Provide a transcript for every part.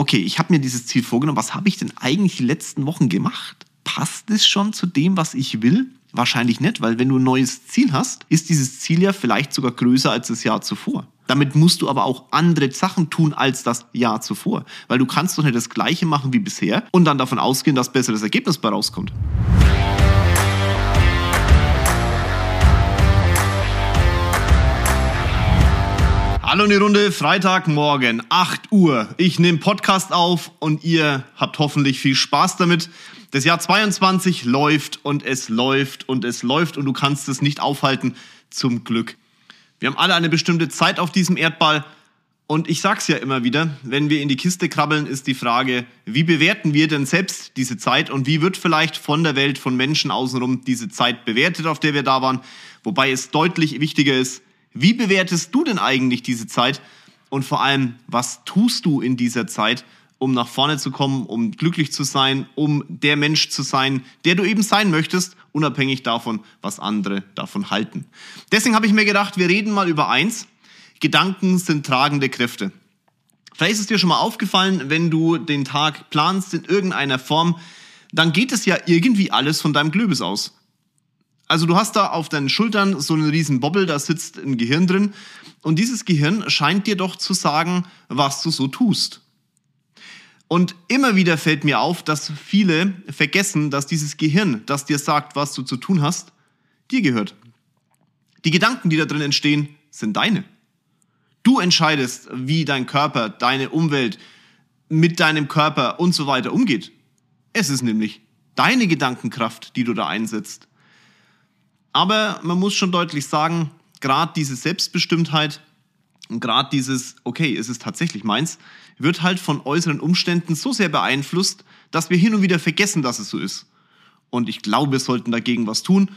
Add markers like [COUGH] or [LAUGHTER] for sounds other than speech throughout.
okay, ich habe mir dieses Ziel vorgenommen, was habe ich denn eigentlich die letzten Wochen gemacht? Passt es schon zu dem, was ich will? Wahrscheinlich nicht, weil wenn du ein neues Ziel hast, ist dieses Ziel ja vielleicht sogar größer als das Jahr zuvor. Damit musst du aber auch andere Sachen tun als das Jahr zuvor, weil du kannst doch nicht das gleiche machen wie bisher und dann davon ausgehen, dass besseres Ergebnis bei rauskommt. Hallo in die Runde, Freitagmorgen, 8 Uhr. Ich nehme Podcast auf und ihr habt hoffentlich viel Spaß damit. Das Jahr 22 läuft und es läuft und es läuft und du kannst es nicht aufhalten, zum Glück. Wir haben alle eine bestimmte Zeit auf diesem Erdball und ich sag's ja immer wieder, wenn wir in die Kiste krabbeln, ist die Frage, wie bewerten wir denn selbst diese Zeit und wie wird vielleicht von der Welt, von Menschen außenrum diese Zeit bewertet, auf der wir da waren? Wobei es deutlich wichtiger ist, wie bewertest du denn eigentlich diese Zeit? Und vor allem, was tust du in dieser Zeit, um nach vorne zu kommen, um glücklich zu sein, um der Mensch zu sein, der du eben sein möchtest, unabhängig davon, was andere davon halten. Deswegen habe ich mir gedacht, wir reden mal über eins. Gedanken sind tragende Kräfte. Vielleicht ist es dir schon mal aufgefallen, wenn du den Tag planst in irgendeiner Form, dann geht es ja irgendwie alles von deinem Glöbis aus. Also du hast da auf deinen Schultern so einen riesen Bobbel, da sitzt ein Gehirn drin. Und dieses Gehirn scheint dir doch zu sagen, was du so tust. Und immer wieder fällt mir auf, dass viele vergessen, dass dieses Gehirn, das dir sagt, was du zu tun hast, dir gehört. Die Gedanken, die da drin entstehen, sind deine. Du entscheidest, wie dein Körper, deine Umwelt mit deinem Körper und so weiter umgeht. Es ist nämlich deine Gedankenkraft, die du da einsetzt. Aber man muss schon deutlich sagen, gerade diese Selbstbestimmtheit und gerade dieses, okay, es ist tatsächlich meins, wird halt von äußeren Umständen so sehr beeinflusst, dass wir hin und wieder vergessen, dass es so ist. Und ich glaube, wir sollten dagegen was tun.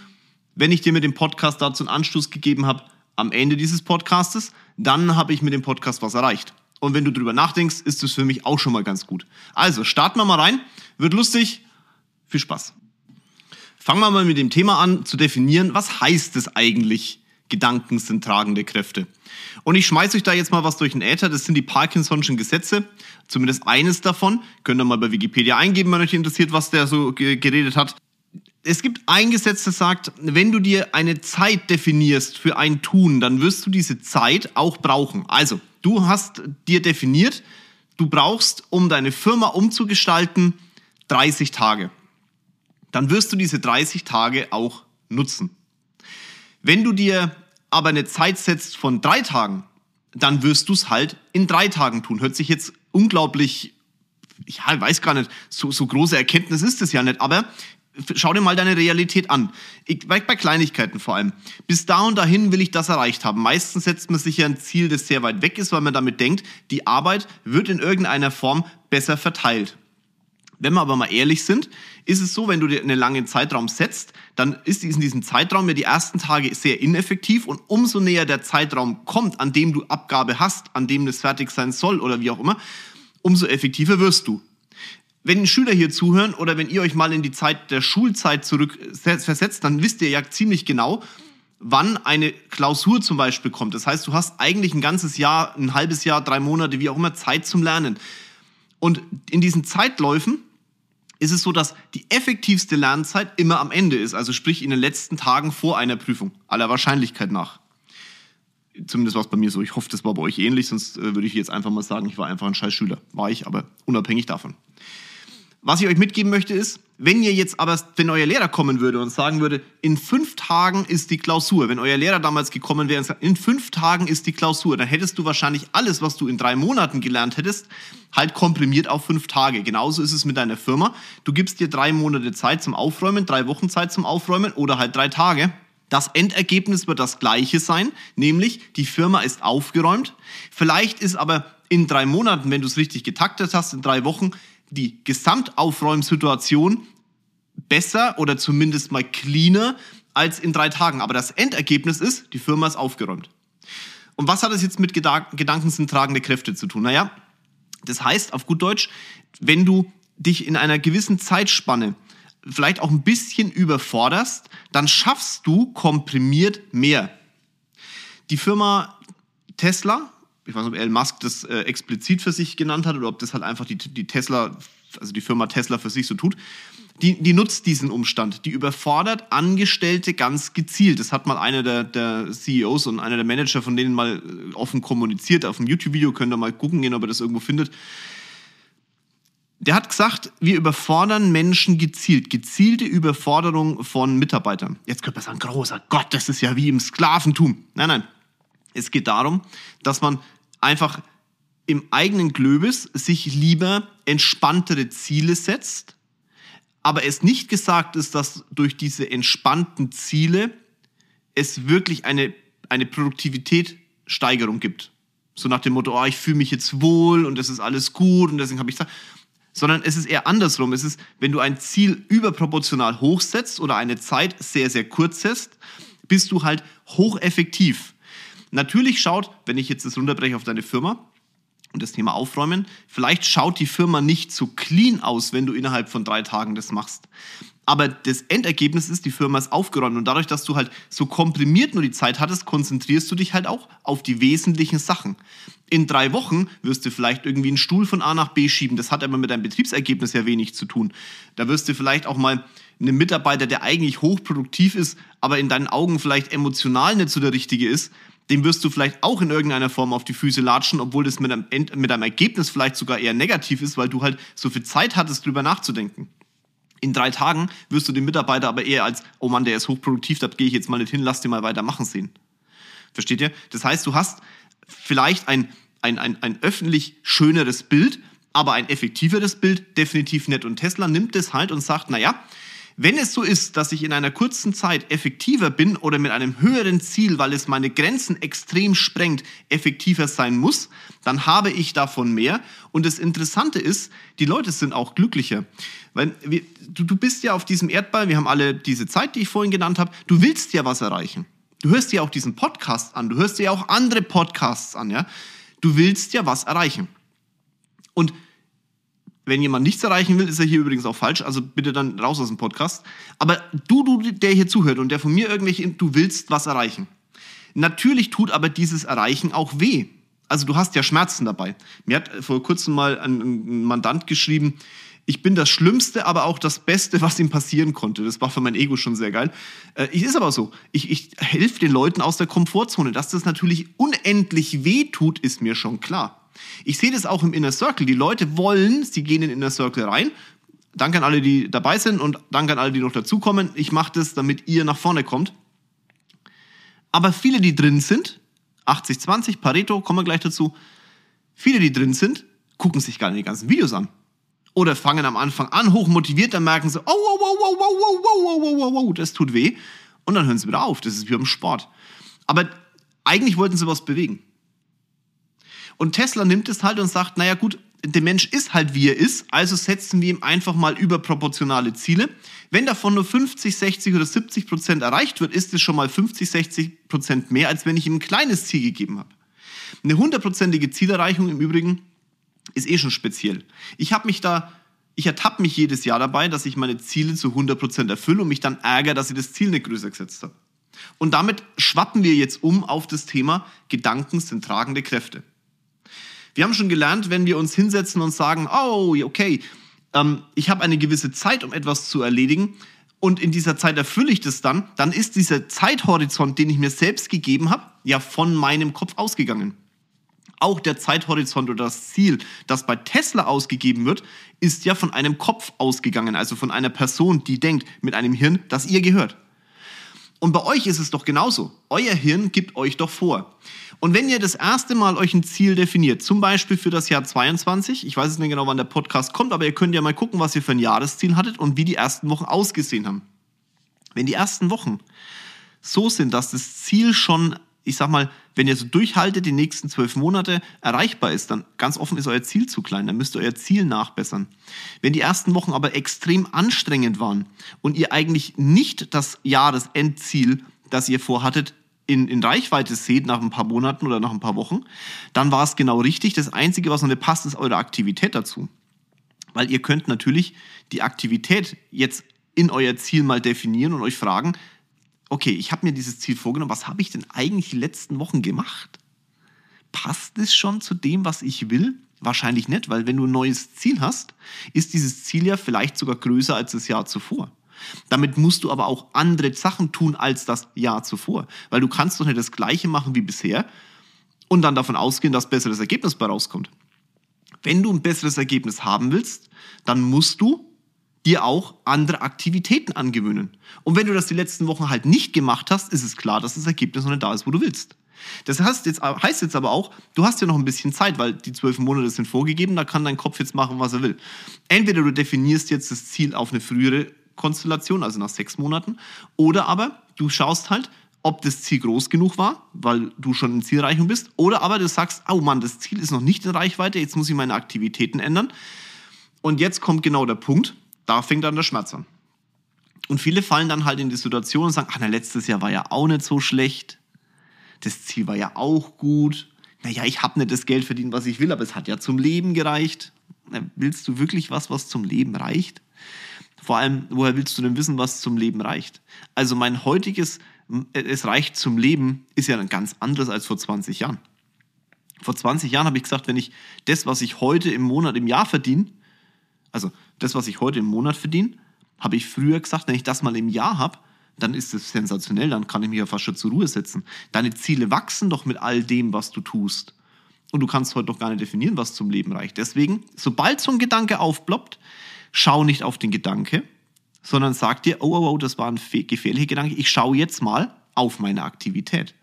Wenn ich dir mit dem Podcast dazu einen Anstoß gegeben habe, am Ende dieses Podcastes, dann habe ich mit dem Podcast was erreicht. Und wenn du drüber nachdenkst, ist es für mich auch schon mal ganz gut. Also starten wir mal rein. Wird lustig. Viel Spaß. Fangen wir mal mit dem Thema an, zu definieren, was heißt es eigentlich, Gedanken sind tragende Kräfte. Und ich schmeiße euch da jetzt mal was durch den Äther, das sind die Parkinson'schen Gesetze, zumindest eines davon. Könnt ihr mal bei Wikipedia eingeben, wenn euch interessiert, was der so geredet hat. Es gibt ein Gesetz, das sagt, wenn du dir eine Zeit definierst für ein Tun, dann wirst du diese Zeit auch brauchen. Also, du hast dir definiert, du brauchst, um deine Firma umzugestalten, 30 Tage dann wirst du diese 30 Tage auch nutzen. Wenn du dir aber eine Zeit setzt von drei Tagen, dann wirst du es halt in drei Tagen tun. Hört sich jetzt unglaublich, ja, ich weiß gar nicht, so, so große Erkenntnis ist es ja nicht, aber schau dir mal deine Realität an. Ich, bei Kleinigkeiten vor allem. Bis da und dahin will ich das erreicht haben. Meistens setzt man sich ja ein Ziel, das sehr weit weg ist, weil man damit denkt, die Arbeit wird in irgendeiner Form besser verteilt. Wenn wir aber mal ehrlich sind, ist es so, wenn du dir einen langen Zeitraum setzt, dann ist in diesem Zeitraum ja die ersten Tage sehr ineffektiv und umso näher der Zeitraum kommt, an dem du Abgabe hast, an dem es fertig sein soll oder wie auch immer, umso effektiver wirst du. Wenn Schüler hier zuhören oder wenn ihr euch mal in die Zeit der Schulzeit zurück versetzt, dann wisst ihr ja ziemlich genau, wann eine Klausur zum Beispiel kommt. Das heißt, du hast eigentlich ein ganzes Jahr, ein halbes Jahr, drei Monate, wie auch immer, Zeit zum Lernen. Und in diesen Zeitläufen ist es so, dass die effektivste Lernzeit immer am Ende ist, also sprich in den letzten Tagen vor einer Prüfung, aller Wahrscheinlichkeit nach. Zumindest war es bei mir so. Ich hoffe, das war bei euch ähnlich, sonst äh, würde ich jetzt einfach mal sagen, ich war einfach ein scheiß Schüler. War ich, aber unabhängig davon. Was ich euch mitgeben möchte ist, wenn ihr jetzt aber, wenn euer Lehrer kommen würde und sagen würde, in fünf Tagen ist die Klausur, wenn euer Lehrer damals gekommen wäre und sagt, in fünf Tagen ist die Klausur, dann hättest du wahrscheinlich alles, was du in drei Monaten gelernt hättest, halt komprimiert auf fünf Tage. Genauso ist es mit deiner Firma. Du gibst dir drei Monate Zeit zum Aufräumen, drei Wochen Zeit zum Aufräumen oder halt drei Tage. Das Endergebnis wird das gleiche sein, nämlich die Firma ist aufgeräumt. Vielleicht ist aber in drei Monaten, wenn du es richtig getaktet hast, in drei Wochen, die Gesamtaufräumsituation besser oder zumindest mal cleaner als in drei Tagen. Aber das Endergebnis ist, die Firma ist aufgeräumt. Und was hat das jetzt mit Gedanken sind tragende Kräfte zu tun? Naja, das heißt auf gut Deutsch, wenn du dich in einer gewissen Zeitspanne vielleicht auch ein bisschen überforderst, dann schaffst du komprimiert mehr. Die Firma Tesla ich weiß nicht, ob Elon Musk das äh, explizit für sich genannt hat oder ob das halt einfach die, die Tesla, also die Firma Tesla für sich so tut. Die, die nutzt diesen Umstand. Die überfordert Angestellte ganz gezielt. Das hat mal einer der, der CEOs und einer der Manager von denen mal äh, offen kommuniziert. Auf dem YouTube-Video könnt ihr mal gucken gehen, ob ihr das irgendwo findet. Der hat gesagt, wir überfordern Menschen gezielt. Gezielte Überforderung von Mitarbeitern. Jetzt könnte man sagen, großer Gott, das ist ja wie im Sklaventum. Nein, nein. Es geht darum, dass man einfach im eigenen Glöbis sich lieber entspanntere Ziele setzt, aber es nicht gesagt ist, dass durch diese entspannten Ziele es wirklich eine, eine Produktivitätssteigerung gibt. So nach dem Motto, oh, ich fühle mich jetzt wohl und es ist alles gut und deswegen habe ich Zeit. Sondern es ist eher andersrum. Es ist, wenn du ein Ziel überproportional hochsetzt oder eine Zeit sehr, sehr kurz setzt, bist du halt hocheffektiv. Natürlich schaut, wenn ich jetzt das runterbreche auf deine Firma und das Thema aufräumen, vielleicht schaut die Firma nicht so clean aus, wenn du innerhalb von drei Tagen das machst. Aber das Endergebnis ist, die Firma ist aufgeräumt und dadurch, dass du halt so komprimiert nur die Zeit hattest, konzentrierst du dich halt auch auf die wesentlichen Sachen. In drei Wochen wirst du vielleicht irgendwie einen Stuhl von A nach B schieben. Das hat aber mit deinem Betriebsergebnis ja wenig zu tun. Da wirst du vielleicht auch mal einen Mitarbeiter, der eigentlich hochproduktiv ist, aber in deinen Augen vielleicht emotional nicht so der richtige ist, dem wirst du vielleicht auch in irgendeiner Form auf die Füße latschen, obwohl das mit einem, mit einem Ergebnis vielleicht sogar eher negativ ist, weil du halt so viel Zeit hattest, drüber nachzudenken. In drei Tagen wirst du den Mitarbeiter aber eher als, oh Mann, der ist hochproduktiv, da gehe ich jetzt mal nicht hin, lass den mal weitermachen sehen. Versteht ihr? Das heißt, du hast vielleicht ein, ein, ein, ein öffentlich schöneres Bild, aber ein effektiveres Bild definitiv nicht. Und Tesla nimmt das halt und sagt, naja, wenn es so ist, dass ich in einer kurzen Zeit effektiver bin oder mit einem höheren Ziel, weil es meine Grenzen extrem sprengt, effektiver sein muss, dann habe ich davon mehr. Und das Interessante ist, die Leute sind auch glücklicher. Weil wir, du, du bist ja auf diesem Erdball, wir haben alle diese Zeit, die ich vorhin genannt habe, du willst ja was erreichen. Du hörst dir auch diesen Podcast an, du hörst dir auch andere Podcasts an, ja. Du willst ja was erreichen. Und wenn jemand nichts erreichen will, ist er hier übrigens auch falsch. Also bitte dann raus aus dem Podcast. Aber du, du, der hier zuhört und der von mir irgendwelche, du willst was erreichen. Natürlich tut aber dieses Erreichen auch weh. Also du hast ja Schmerzen dabei. Mir hat vor kurzem mal ein, Mandant geschrieben, ich bin das Schlimmste, aber auch das Beste, was ihm passieren konnte. Das war für mein Ego schon sehr geil. Äh, ist aber so. Ich, ich helfe den Leuten aus der Komfortzone. Dass das natürlich unendlich weh tut, ist mir schon klar. Ich sehe das auch im Inner Circle. Die Leute wollen, sie gehen in den Inner Circle rein. Danke an alle, die dabei sind und danke an alle, die noch dazukommen. Ich mache das, damit ihr nach vorne kommt. Aber viele, die drin sind, 80, 20, Pareto, kommen wir gleich dazu. Viele, die drin sind, gucken sich gar nicht die ganzen Videos an. Oder fangen am Anfang an, hochmotiviert, dann merken sie, oh, oh, oh, oh, oh, oh, oh, oh, oh, oh, oh, das tut weh. Und dann hören sie wieder auf. Das ist wie beim Sport. Aber eigentlich wollten sie was bewegen. Und Tesla nimmt es halt und sagt, naja gut, der Mensch ist halt wie er ist, also setzen wir ihm einfach mal überproportionale Ziele. Wenn davon nur 50, 60 oder 70 Prozent erreicht wird, ist es schon mal 50, 60 Prozent mehr, als wenn ich ihm ein kleines Ziel gegeben habe. Eine hundertprozentige Zielerreichung im Übrigen ist eh schon speziell. Ich habe mich da, ich ertappe mich jedes Jahr dabei, dass ich meine Ziele zu 100 Prozent erfülle und mich dann ärgere, dass ich das Ziel nicht größer gesetzt habe. Und damit schwappen wir jetzt um auf das Thema Gedanken sind tragende Kräfte. Wir haben schon gelernt, wenn wir uns hinsetzen und sagen, oh, okay, ähm, ich habe eine gewisse Zeit, um etwas zu erledigen und in dieser Zeit erfülle ich das dann, dann ist dieser Zeithorizont, den ich mir selbst gegeben habe, ja von meinem Kopf ausgegangen. Auch der Zeithorizont oder das Ziel, das bei Tesla ausgegeben wird, ist ja von einem Kopf ausgegangen, also von einer Person, die denkt, mit einem Hirn, das ihr gehört. Und bei euch ist es doch genauso. Euer Hirn gibt euch doch vor. Und wenn ihr das erste Mal euch ein Ziel definiert, zum Beispiel für das Jahr 22, ich weiß es nicht genau, wann der Podcast kommt, aber ihr könnt ja mal gucken, was ihr für ein Jahresziel hattet und wie die ersten Wochen ausgesehen haben. Wenn die ersten Wochen so sind, dass das Ziel schon, ich sag mal, wenn ihr so durchhaltet, die nächsten zwölf Monate erreichbar ist, dann ganz offen ist euer Ziel zu klein, dann müsst ihr euer Ziel nachbessern. Wenn die ersten Wochen aber extrem anstrengend waren und ihr eigentlich nicht das Jahresendziel, das ihr vorhattet, in, in Reichweite seht nach ein paar Monaten oder nach ein paar Wochen, dann war es genau richtig. Das Einzige, was noch nicht passt, ist eure Aktivität dazu. Weil ihr könnt natürlich die Aktivität jetzt in euer Ziel mal definieren und euch fragen, okay, ich habe mir dieses Ziel vorgenommen, was habe ich denn eigentlich die letzten Wochen gemacht? passt es schon zu dem, was ich will? Wahrscheinlich nicht, weil wenn du ein neues Ziel hast, ist dieses Ziel ja vielleicht sogar größer als das Jahr zuvor. Damit musst du aber auch andere Sachen tun als das Jahr zuvor, weil du kannst doch nicht das gleiche machen wie bisher und dann davon ausgehen, dass besseres Ergebnis bei rauskommt. Wenn du ein besseres Ergebnis haben willst, dann musst du dir auch andere Aktivitäten angewöhnen. Und wenn du das die letzten Wochen halt nicht gemacht hast, ist es klar, dass das Ergebnis noch nicht da ist, wo du willst. Das heißt jetzt, heißt jetzt aber auch, du hast ja noch ein bisschen Zeit, weil die zwölf Monate sind vorgegeben, da kann dein Kopf jetzt machen, was er will. Entweder du definierst jetzt das Ziel auf eine frühere Konstellation, also nach sechs Monaten, oder aber du schaust halt, ob das Ziel groß genug war, weil du schon in Zielreichung bist, oder aber du sagst, oh Mann, das Ziel ist noch nicht in Reichweite, jetzt muss ich meine Aktivitäten ändern. Und jetzt kommt genau der Punkt, da fängt dann der Schmerz an. Und viele fallen dann halt in die Situation und sagen, ach, na, letztes Jahr war ja auch nicht so schlecht das Ziel war ja auch gut. Naja, ich habe nicht das Geld verdient, was ich will, aber es hat ja zum Leben gereicht. Na, willst du wirklich was, was zum Leben reicht? Vor allem, woher willst du denn wissen, was zum Leben reicht? Also mein heutiges, es reicht zum Leben, ist ja ein ganz anderes als vor 20 Jahren. Vor 20 Jahren habe ich gesagt, wenn ich das, was ich heute im Monat, im Jahr verdiene, also das, was ich heute im Monat verdiene, habe ich früher gesagt, wenn ich das mal im Jahr habe, dann ist es sensationell, dann kann ich mich ja fast schon zur Ruhe setzen. Deine Ziele wachsen doch mit all dem, was du tust. Und du kannst heute doch gar nicht definieren, was zum Leben reicht. Deswegen, sobald so ein Gedanke aufploppt, schau nicht auf den Gedanke, sondern sag dir, oh, oh, oh, das war ein gefährlicher Gedanke, ich schaue jetzt mal auf meine Aktivität.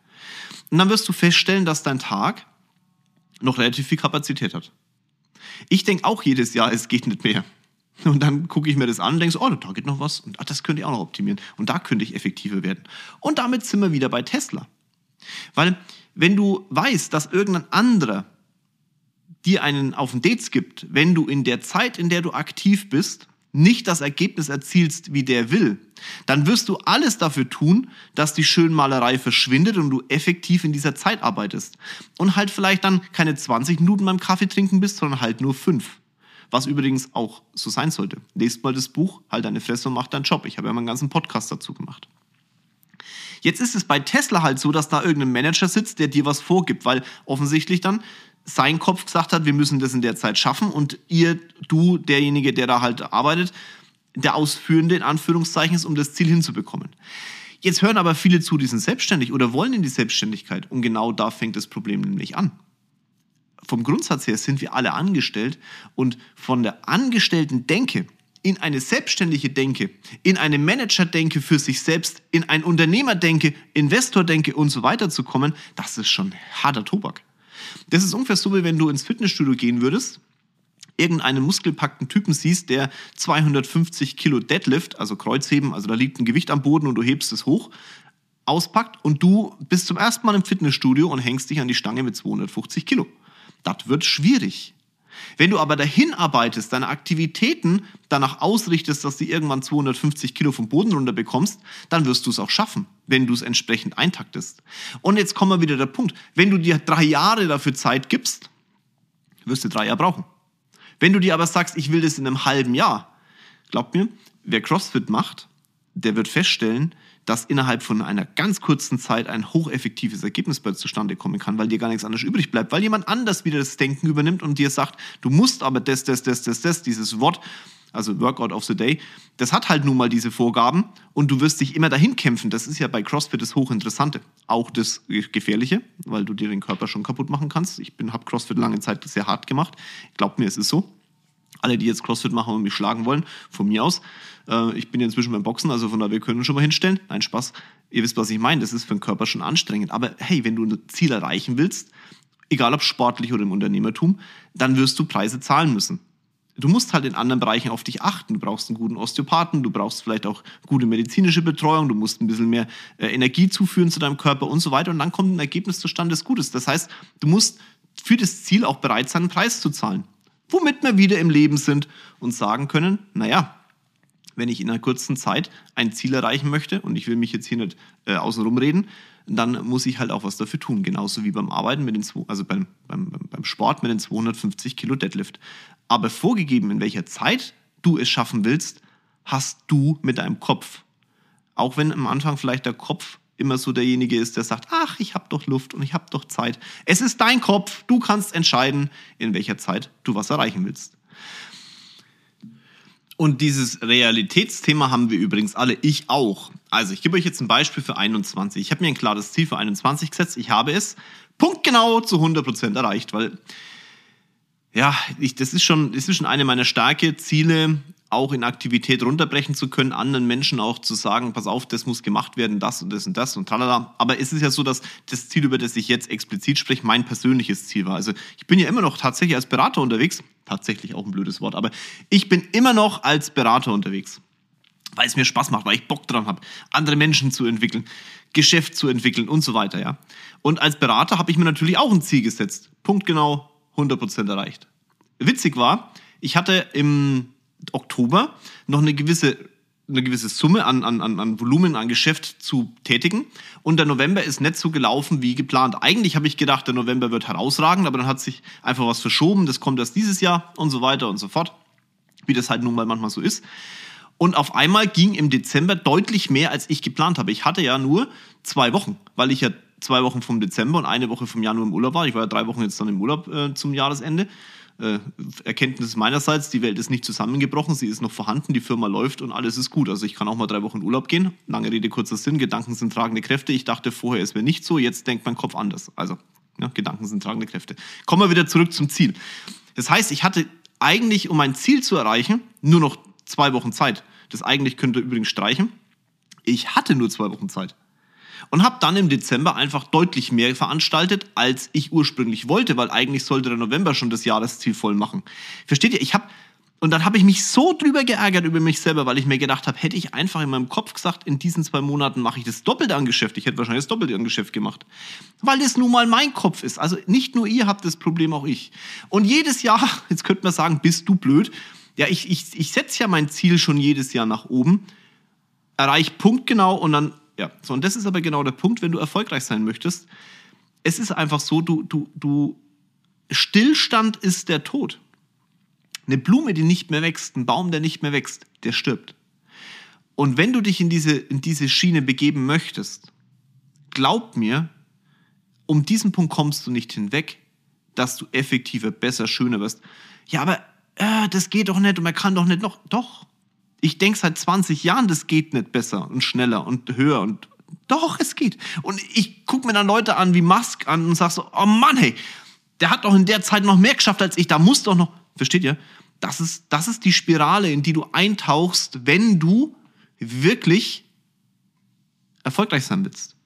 Und dann wirst du feststellen, dass dein Tag noch relativ viel Kapazität hat. Ich denke auch jedes Jahr, es geht nicht mehr. Und dann gucke ich mir das an und denke oh, da geht noch was. Und ach, das könnte ich auch noch optimieren. Und da könnte ich effektiver werden. Und damit sind wir wieder bei Tesla. Weil wenn du weißt, dass irgendein anderer dir einen auf den Dates gibt, wenn du in der Zeit, in der du aktiv bist, nicht das Ergebnis erzielst, wie der will, dann wirst du alles dafür tun, dass die Schönmalerei verschwindet und du effektiv in dieser Zeit arbeitest. Und halt vielleicht dann keine 20 Minuten beim Kaffee trinken bist, sondern halt nur fünf was übrigens auch so sein sollte. Lest mal das Buch, halt deine Fresse und mach deinen Job. Ich habe ja mal einen ganzen Podcast dazu gemacht. Jetzt ist es bei Tesla halt so, dass da irgendein Manager sitzt, der dir was vorgibt, weil offensichtlich dann sein Kopf gesagt hat, wir müssen das in der Zeit schaffen und ihr, du, derjenige, der da halt arbeitet, der Ausführende in Anführungszeichen ist, um das Ziel hinzubekommen. Jetzt hören aber viele zu, die sind selbstständig oder wollen in die Selbstständigkeit und genau da fängt das Problem nämlich an vom Grundsatz her sind wir alle angestellt und von der angestellten Denke in eine selbstständige Denke, in eine Manager-Denke für sich selbst, in ein Unternehmer-Denke, Investor-Denke und so weiter zu kommen, das ist schon harter Tobak. Das ist ungefähr so, wie wenn du ins Fitnessstudio gehen würdest, irgendeinen muskelpackten Typen siehst, der 250 Kilo Deadlift, also Kreuzheben, also da liegt ein Gewicht am Boden und du hebst es hoch, auspackt und du bist zum ersten Mal im Fitnessstudio und hängst dich an die Stange mit 250 Kilo. Das wird schwierig. Wenn du aber dahin arbeitest, deine Aktivitäten danach ausrichtest, dass du irgendwann 250 Kilo vom Boden runter bekommst, dann wirst du es auch schaffen, wenn du es entsprechend eintaktest. Und jetzt kommen wir wieder der Punkt. Wenn du dir drei Jahre dafür Zeit gibst, wirst du drei Jahre brauchen. Wenn du dir aber sagst, ich will das in einem halben Jahr, glaub mir, wer CrossFit macht, der wird feststellen, dass innerhalb von einer ganz kurzen Zeit ein hocheffektives Ergebnis zustande kommen kann, weil dir gar nichts anderes übrig bleibt, weil jemand anders wieder das Denken übernimmt und dir sagt, du musst aber das, das, das, das, das, dieses Wort, also Workout of the Day, das hat halt nun mal diese Vorgaben und du wirst dich immer dahin kämpfen. Das ist ja bei CrossFit das Hochinteressante. Auch das Gefährliche, weil du dir den Körper schon kaputt machen kannst. Ich habe CrossFit lange Zeit sehr hart gemacht. Glaubt mir, es ist so. Alle, die jetzt CrossFit machen und mich schlagen wollen, von mir aus. Äh, ich bin ja inzwischen beim Boxen, also von daher, wir können schon mal hinstellen. Nein, Spaß. Ihr wisst, was ich meine. Das ist für den Körper schon anstrengend. Aber hey, wenn du ein Ziel erreichen willst, egal ob sportlich oder im Unternehmertum, dann wirst du Preise zahlen müssen. Du musst halt in anderen Bereichen auf dich achten. Du brauchst einen guten Osteopathen, du brauchst vielleicht auch gute medizinische Betreuung, du musst ein bisschen mehr äh, Energie zuführen zu deinem Körper und so weiter. Und dann kommt ein Ergebnis zustande, das gut ist. Das heißt, du musst für das Ziel auch bereit sein, einen Preis zu zahlen womit wir wieder im Leben sind und sagen können, naja, wenn ich in einer kurzen Zeit ein Ziel erreichen möchte und ich will mich jetzt hier nicht äh, außenrum reden, dann muss ich halt auch was dafür tun. Genauso wie beim Arbeiten mit den, also beim, beim, beim Sport mit den 250 Kilo Deadlift. Aber vorgegeben, in welcher Zeit du es schaffen willst, hast du mit deinem Kopf. Auch wenn am Anfang vielleicht der Kopf immer so derjenige ist, der sagt, ach, ich habe doch Luft und ich habe doch Zeit. Es ist dein Kopf, du kannst entscheiden, in welcher Zeit du was erreichen willst. Und dieses Realitätsthema haben wir übrigens alle, ich auch. Also ich gebe euch jetzt ein Beispiel für 21. Ich habe mir ein klares Ziel für 21 gesetzt. Ich habe es punktgenau zu 100% erreicht, weil ja, ich, das, ist schon, das ist schon eine meiner starke Ziele, auch in Aktivität runterbrechen zu können, anderen Menschen auch zu sagen, pass auf, das muss gemacht werden, das und das und das und tralala. Aber es ist ja so, dass das Ziel, über das ich jetzt explizit spreche, mein persönliches Ziel war. Also ich bin ja immer noch tatsächlich als Berater unterwegs. Tatsächlich auch ein blödes Wort, aber ich bin immer noch als Berater unterwegs. Weil es mir Spaß macht, weil ich Bock dran habe, andere Menschen zu entwickeln, Geschäft zu entwickeln und so weiter, ja. Und als Berater habe ich mir natürlich auch ein Ziel gesetzt. Punktgenau 100% erreicht. Witzig war, ich hatte im Oktober noch eine gewisse, eine gewisse Summe an, an, an Volumen, an Geschäft zu tätigen. Und der November ist nicht so gelaufen wie geplant. Eigentlich habe ich gedacht, der November wird herausragend, aber dann hat sich einfach was verschoben. Das kommt erst dieses Jahr und so weiter und so fort. Wie das halt nun mal manchmal so ist. Und auf einmal ging im Dezember deutlich mehr, als ich geplant habe. Ich hatte ja nur zwei Wochen, weil ich ja zwei Wochen vom Dezember und eine Woche vom Januar im Urlaub war. Ich war ja drei Wochen jetzt dann im Urlaub äh, zum Jahresende Erkenntnis meinerseits, die Welt ist nicht zusammengebrochen, sie ist noch vorhanden, die Firma läuft und alles ist gut. Also ich kann auch mal drei Wochen in Urlaub gehen. Lange Rede, kurzer Sinn, Gedanken sind tragende Kräfte. Ich dachte vorher, es wäre nicht so, jetzt denkt mein Kopf anders. Also, ja, Gedanken sind tragende Kräfte. Kommen wir wieder zurück zum Ziel. Das heißt, ich hatte eigentlich, um mein Ziel zu erreichen, nur noch zwei Wochen Zeit. Das eigentlich könnte übrigens streichen. Ich hatte nur zwei Wochen Zeit und habe dann im Dezember einfach deutlich mehr veranstaltet, als ich ursprünglich wollte, weil eigentlich sollte der November schon das Jahresziel voll machen. Versteht ihr? Ich habe und dann habe ich mich so drüber geärgert über mich selber, weil ich mir gedacht habe, hätte ich einfach in meinem Kopf gesagt, in diesen zwei Monaten mache ich das Doppelte an Geschäft. Ich hätte wahrscheinlich das Doppelte an Geschäft gemacht. Weil das nun mal mein Kopf ist. Also nicht nur ihr habt das Problem, auch ich. Und jedes Jahr, [LAUGHS] jetzt könnte man sagen, bist du blöd. Ja, ich, ich, ich setze ja mein Ziel schon jedes Jahr nach oben, erreiche punktgenau und dann ja, so und das ist aber genau der Punkt, wenn du erfolgreich sein möchtest. Es ist einfach so, du, du, du, Stillstand ist der Tod. Eine Blume, die nicht mehr wächst, ein Baum, der nicht mehr wächst, der stirbt. Und wenn du dich in diese, in diese Schiene begeben möchtest, glaub mir, um diesen Punkt kommst du nicht hinweg, dass du effektiver, besser, schöner wirst. Ja, aber äh, das geht doch nicht und man kann doch nicht noch. Doch, ich denke seit 20 Jahren, das geht nicht besser und schneller und höher und doch, es geht. Und ich gucke mir dann Leute an wie Musk an und sage so, oh Mann, hey, der hat doch in der Zeit noch mehr geschafft als ich, da muss doch noch, versteht ihr? Das ist, das ist die Spirale, in die du eintauchst, wenn du wirklich erfolgreich sein willst.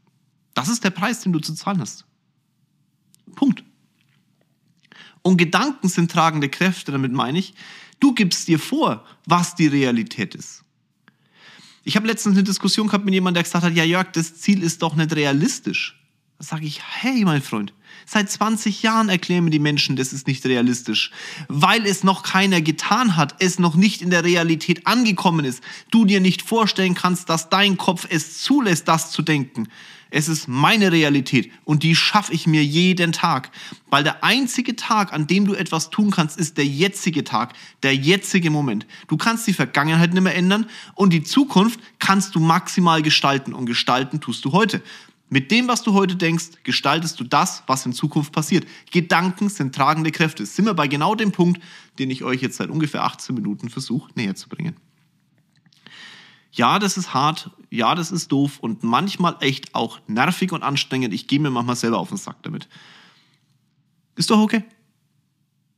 Das ist der Preis, den du zu zahlen hast. Punkt. Und Gedanken sind tragende Kräfte, damit meine ich, Du gibst dir vor, was die Realität ist. Ich habe letztens eine Diskussion gehabt mit jemandem, der gesagt hat, ja Jörg, das Ziel ist doch nicht realistisch. Da sage ich, hey mein Freund, seit 20 Jahren erklären mir die Menschen, das ist nicht realistisch, weil es noch keiner getan hat, es noch nicht in der Realität angekommen ist, du dir nicht vorstellen kannst, dass dein Kopf es zulässt, das zu denken. Es ist meine Realität und die schaffe ich mir jeden Tag. Weil der einzige Tag, an dem du etwas tun kannst, ist der jetzige Tag, der jetzige Moment. Du kannst die Vergangenheit nicht mehr ändern und die Zukunft kannst du maximal gestalten und gestalten tust du heute. Mit dem, was du heute denkst, gestaltest du das, was in Zukunft passiert. Gedanken sind tragende Kräfte. Sind wir bei genau dem Punkt, den ich euch jetzt seit ungefähr 18 Minuten versuche näher zu bringen ja, das ist hart, ja, das ist doof und manchmal echt auch nervig und anstrengend. Ich gehe mir manchmal selber auf den Sack damit. Ist doch okay.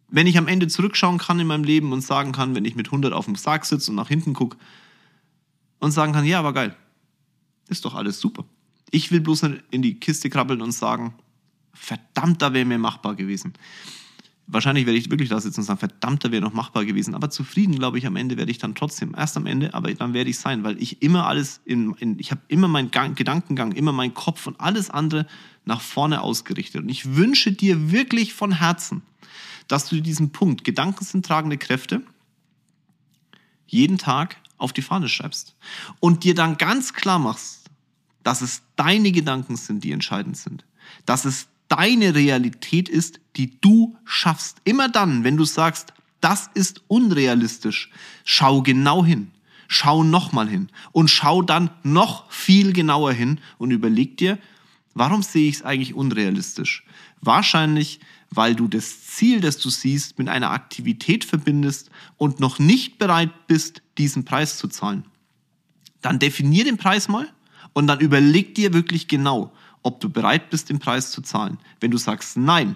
Wenn ich am Ende zurückschauen kann in meinem Leben und sagen kann, wenn ich mit 100 auf dem Sack sitze und nach hinten gucke und sagen kann, ja, war geil. Ist doch alles super. Ich will bloß in die Kiste krabbeln und sagen, verdammt, da wäre mir machbar gewesen. Wahrscheinlich werde ich wirklich da sitzen und sagen, verdammt, da wäre noch machbar gewesen. Aber zufrieden, glaube ich, am Ende werde ich dann trotzdem. Erst am Ende, aber dann werde ich sein, weil ich immer alles in, in ich habe immer meinen Gang, Gedankengang, immer meinen Kopf und alles andere nach vorne ausgerichtet. Und ich wünsche dir wirklich von Herzen, dass du diesen Punkt, Gedanken sind tragende Kräfte, jeden Tag auf die Fahne schreibst. Und dir dann ganz klar machst, dass es deine Gedanken sind, die entscheidend sind. Dass es deine Realität ist, die du schaffst. Immer dann, wenn du sagst, das ist unrealistisch, schau genau hin. Schau nochmal hin und schau dann noch viel genauer hin und überleg dir, warum sehe ich es eigentlich unrealistisch? Wahrscheinlich, weil du das Ziel, das du siehst, mit einer Aktivität verbindest und noch nicht bereit bist, diesen Preis zu zahlen. Dann definier den Preis mal und dann überleg dir wirklich genau, ob du bereit bist, den Preis zu zahlen. Wenn du sagst nein,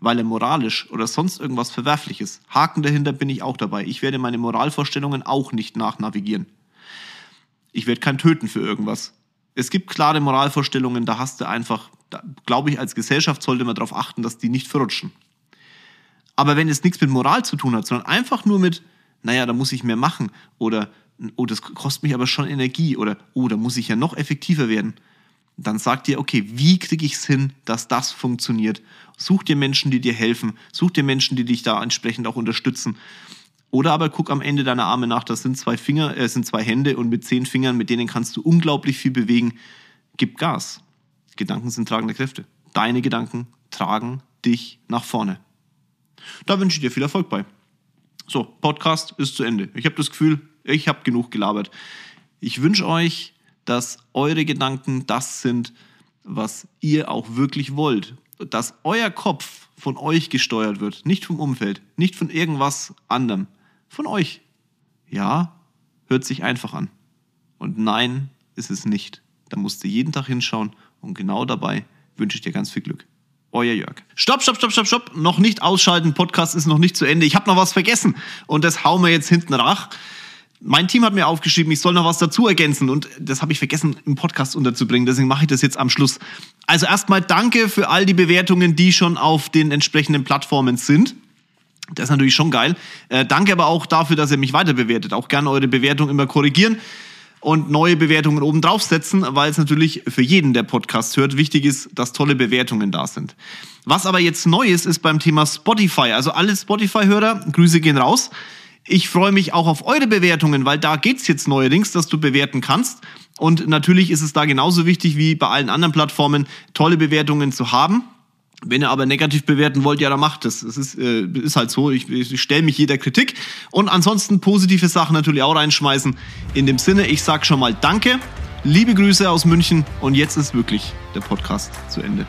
weil er moralisch oder sonst irgendwas verwerflich ist, Haken dahinter bin ich auch dabei. Ich werde meine Moralvorstellungen auch nicht nachnavigieren. Ich werde kein töten für irgendwas. Es gibt klare Moralvorstellungen, da hast du einfach, glaube ich, als Gesellschaft sollte man darauf achten, dass die nicht verrutschen. Aber wenn es nichts mit Moral zu tun hat, sondern einfach nur mit, naja, da muss ich mehr machen oder, oh, das kostet mich aber schon Energie oder, oh, da muss ich ja noch effektiver werden, dann sag dir, okay, wie kriege ich es hin, dass das funktioniert? Such dir Menschen, die dir helfen, such dir Menschen, die dich da entsprechend auch unterstützen. Oder aber guck am Ende deiner Arme nach, das sind zwei Finger, äh, sind zwei Hände und mit zehn Fingern, mit denen kannst du unglaublich viel bewegen. Gib Gas. Gedanken sind tragende Kräfte. Deine Gedanken tragen dich nach vorne. Da wünsche ich dir viel Erfolg bei. So, Podcast ist zu Ende. Ich habe das Gefühl, ich habe genug gelabert. Ich wünsche euch, dass eure Gedanken das sind, was ihr auch wirklich wollt. Dass euer Kopf von euch gesteuert wird, nicht vom Umfeld, nicht von irgendwas anderem von euch. Ja, hört sich einfach an. Und nein, ist es nicht. Da musst du jeden Tag hinschauen und genau dabei wünsche ich dir ganz viel Glück. Euer Jörg. Stopp, stopp, stopp, stopp, stopp. Noch nicht ausschalten. Podcast ist noch nicht zu Ende. Ich habe noch was vergessen und das hauen wir jetzt hinten nach. Mein Team hat mir aufgeschrieben, ich soll noch was dazu ergänzen und das habe ich vergessen im Podcast unterzubringen, deswegen mache ich das jetzt am Schluss. Also erstmal danke für all die Bewertungen, die schon auf den entsprechenden Plattformen sind. Das ist natürlich schon geil. Äh, danke aber auch dafür, dass ihr mich weiter bewertet. Auch gerne eure Bewertung immer korrigieren und neue Bewertungen oben draufsetzen, weil es natürlich für jeden, der Podcast hört, wichtig ist, dass tolle Bewertungen da sind. Was aber jetzt neu ist, ist beim Thema Spotify. Also alle Spotify-Hörer, Grüße gehen raus. Ich freue mich auch auf eure Bewertungen, weil da geht's jetzt neuerdings, dass du bewerten kannst. Und natürlich ist es da genauso wichtig wie bei allen anderen Plattformen, tolle Bewertungen zu haben. Wenn ihr aber negativ bewerten wollt, ja, dann macht es. Es ist, äh, ist halt so. Ich, ich stelle mich jeder Kritik. Und ansonsten positive Sachen natürlich auch reinschmeißen. In dem Sinne, ich sag schon mal Danke. Liebe Grüße aus München. Und jetzt ist wirklich der Podcast zu Ende.